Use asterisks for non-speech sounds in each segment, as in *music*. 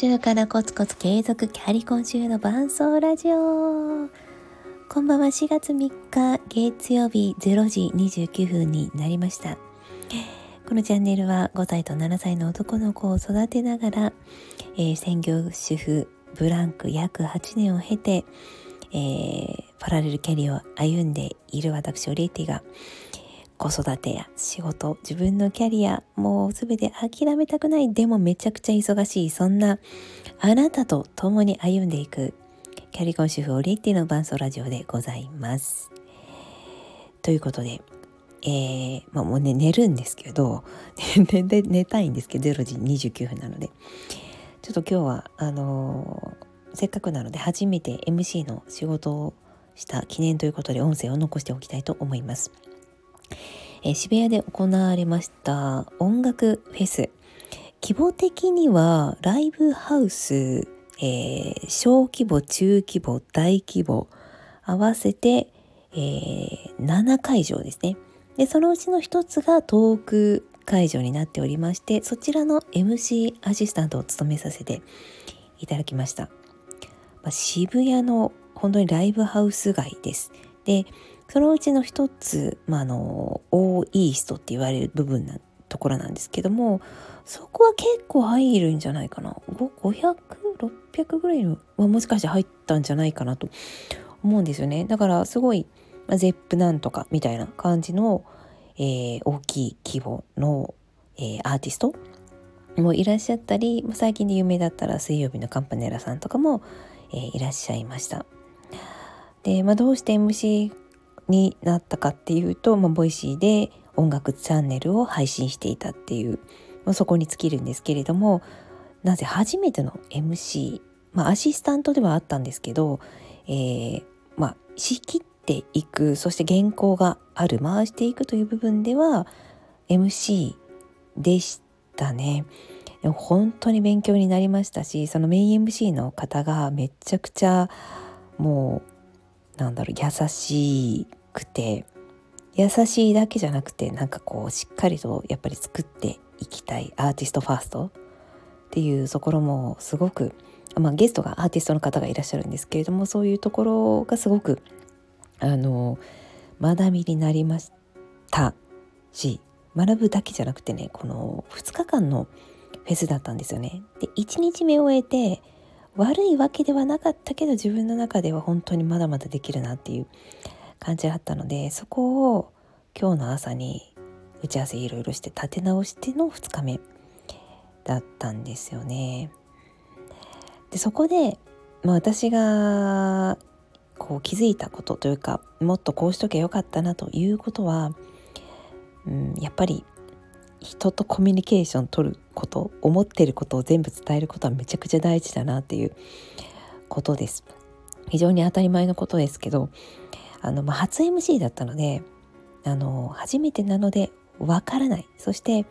週からコツコツ継続キャリ今週の伴奏ラジオ。こんばんは4月3日月曜日0時29分になりました。このチャンネルは5歳と7歳の男の子を育てながら、えー、専業主婦ブランク約8年を経て、えー、パラレルキャリアを歩んでいる私オリエティが子育てや仕事自分のキャリアもう全て諦めたくないでもめちゃくちゃ忙しいそんなあなたと共に歩んでいくキャリコン主婦オリエティの伴奏ラジオでございます。ということで、えー、まあもうね寝るんですけど *laughs* 寝寝たいんですけど0時29分なのでちょっと今日はあのー、せっかくなので初めて MC の仕事をした記念ということで音声を残しておきたいと思います。え、渋谷で行われました音楽フェス。規模的にはライブハウス、えー、小規模中規模大規模合わせて、えー、7会場ですね。でそのうちの一つがトーク会場になっておりましてそちらの MC アシスタントを務めさせていただきました、まあ、渋谷の本当にライブハウス街です。でそのうちの一つ、まあ、あのオーイーストって言われる部分なところなんですけどもそこは結構入るんじゃないかな500600ぐらいの、まあ、もしかして入ったんじゃないかなと思うんですよねだからすごい、まあ、ゼップなんとかみたいな感じの、えー、大きい規模の、えー、アーティストもいらっしゃったり最近で有名だったら水曜日のカンパネラさんとかも、えー、いらっしゃいました。で、まあ、どうして MC になったかっていうと、まあ、 Voicy で音楽チャンネルを配信していたっていう、まあ、そこに尽きるんですけれどもなぜ初めての MC、まあ、アシスタントではあったんですけど、えー、まあ仕切っていくそして原稿がある回していくという部分では MC でしたね。でも本当に勉強になりましたしそのメイン MC の方がめちゃくちゃもうなんだろう優しいくて優しいだけじゃなくてなんかこうしっかりとやっぱり作っていきたいアーティストファーストっていうところもすごく、まあ、ゲストがアーティストの方がいらっしゃるんですけれどもそういうところがすごくあの学びになりましたし学ぶだけじゃなくてねこの2日間のフェスだったんですよね。で1日目を終えて悪いわけではなかったけど自分の中では本当にまだまだできるなっていう感じだったのでそこを今日の朝に打ち合わせいろいろして立て直しての2日目だったんですよね。でそこで、まあ、私がこう気づいたことというかもっとこうしとけばよかったなということは、うん、やっぱり人とコミュニケーション取ること思ってることを全部伝えることはめちゃくちゃ大事だなっていうことです。非常に当たり前のことですけどあの、まあ、初 MC だったのであの初めてなのでわからない。そして、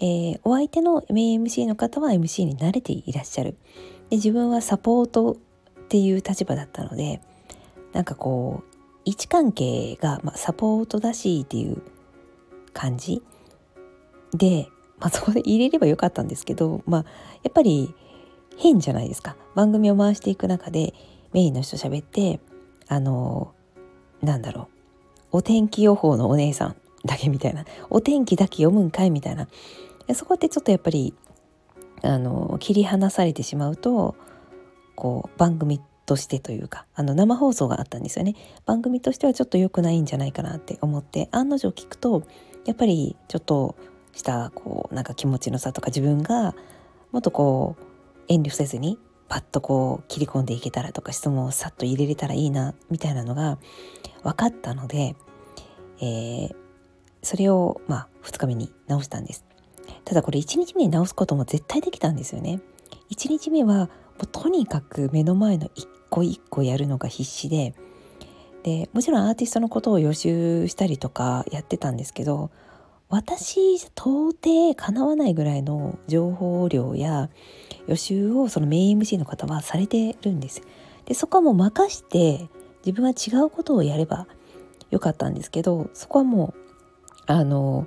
えー、お相手のメイン MC の方は MC に慣れていらっしゃる。で自分はサポートっていう立場だったのでなんかこう位置関係が、まあ、サポートだしっていう感じで、まあ、そこで入れればよかったんですけど、まあ、やっぱり変じゃないですか。番組を回していく中でメインの人喋ってあのなんだろう。お天気予報のお姉さんだけみたいな。お天気だけ読むんかいみたいな。そこってちょっとやっぱりあの切り離されてしまうとこう番組としてというかあの生放送があったんですよね。番組としてはちょっと良くないんじゃないかなって思って案の定聞くとやっぱりちょっとしたこうなんか気持ちの差とか自分がもっとこう遠慮せずにパッとこう切り込んでいけたらとか質問をさっと入れれたらいいなみたいなのが分かったので、えー、それをまあ2日目に直したんです。ただこれ1日目に直すことも絶対できたんですよね。1日目はもうとにかく目の前の一個一個やるのが必死ででもちろんアーティストのことを予習したりとかやってたんですけど私じゃ到底かなわないぐらいの情報量や予習をそのメイン MC の方はされてるんです。でそこはもう任して自分は違うことをやればよかったんですけどそこはもうあの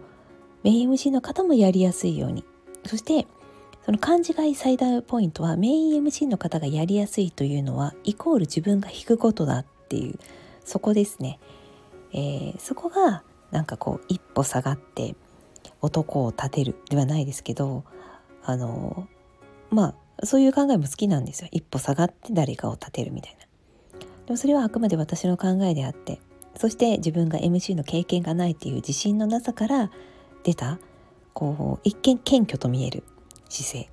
メイン MC の方もやりやすいようにそしてその勘違い最大ポイントはメイン MC の方がやりやすいというのはイコール自分が引くことだっていうそこですね、えー、そこがなんかこう一歩下がって男を立てるではないですけどあのまあそういう考えも好きなんですよ。一歩下がって誰かを立てるみたいな。でもそれはあくまで私の考えであってそして自分が MC の経験がないっていう自信のなさから出たこう一見謙虚と見える姿勢、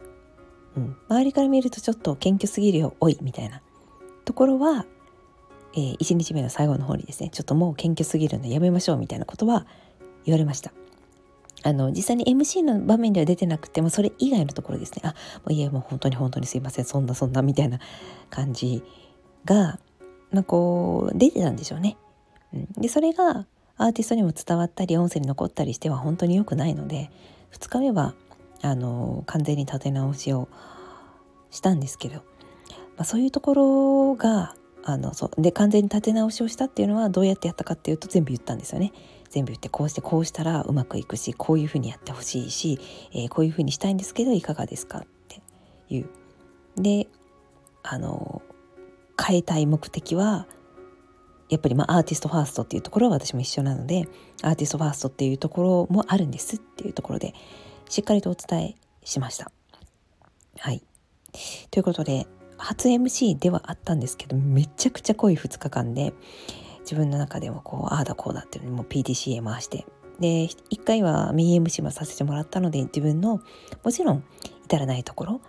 うん、周りから見るとちょっと謙虚すぎるよおいみたいなところは、えー、1日目の最後の方にですねちょっともう謙虚すぎるのやめましょうみたいなことは言われました。あの実際に MC の場面では出てなくてもそれ以外のところですねあもういえもう本当に本当にすいませんそんなそんなみたいな感じが、まあ、こう出てたんでしょうね。うん、でそれがアーティストにも伝わったり音声に残ったりしては本当に良くないので2日目はあの完全に立て直しをしたんですけど、まあ、そういうところがあのそうで完全に立て直しをしたっていうのはどうやってやったかっていうと全部言ったんですよね。全部言ってこうしてこうしたらうまくいくしこういうふうにやってほしいし、えー、こういうふうにしたいんですけどいかがですかっていう。であの変えたい目的はやっぱりまアーティストファーストっていうところは私も一緒なのでアーティストファーストっていうところもあるんですっていうところでしっかりとお伝えしました。はい。ということで、初 MC ではあったんですけど、めちゃくちゃ濃い2日間で、自分の中でもこう、ああだこうだっていうのにも PDCA 回して、で、1回はミニ MC もさせてもらったので、自分の、もちろん至らないところ、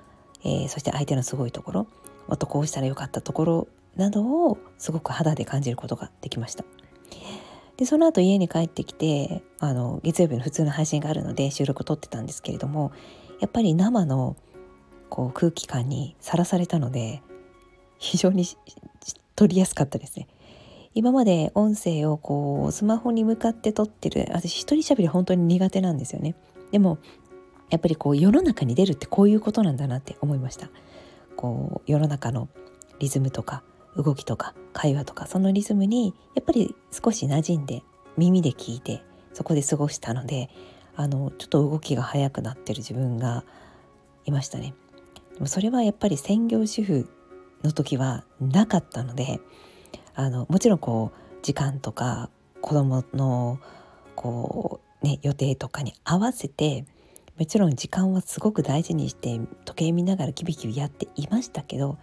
えー、そして相手のすごいところ、もっとこうしたらよかったところなどをすごく肌で感じることができました。でその後家に帰ってきてあの月曜日の普通の配信があるので収録撮ってたんですけれどもやっぱり生のこう空気感にさらされたので非常に撮りやすかったですね。今まで音声をこうスマホに向かって撮ってる私一人喋り本当に苦手なんですよね。でもやっぱりこう世の中に出るってこういうことなんだなって思いました。こう世の中のリズムとか動きとか会話とかそのリズムにやっぱり少し馴染んで耳で聞いてそこで過ごしたのであのちょっと動きが速くなってる自分がいましたね。でもそれはやっぱり専業主婦の時はなかったのであのもちろんこう時間とか子供のこうね予定とかに合わせてもちろん時間はすごく大事にして時計見ながらキビキビやっていましたけど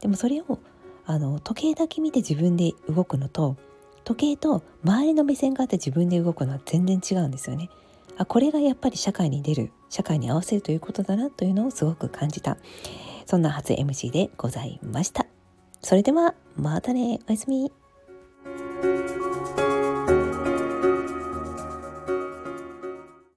でもそれをあの時計だけ見て自分で動くのと時計と周りの目線があって自分で動くのは全然違うんですよね。あこれがやっぱり社会に出る社会に合わせるということだなというのをすごく感じたそんな初 MC でございました。それではまたねおやすみ。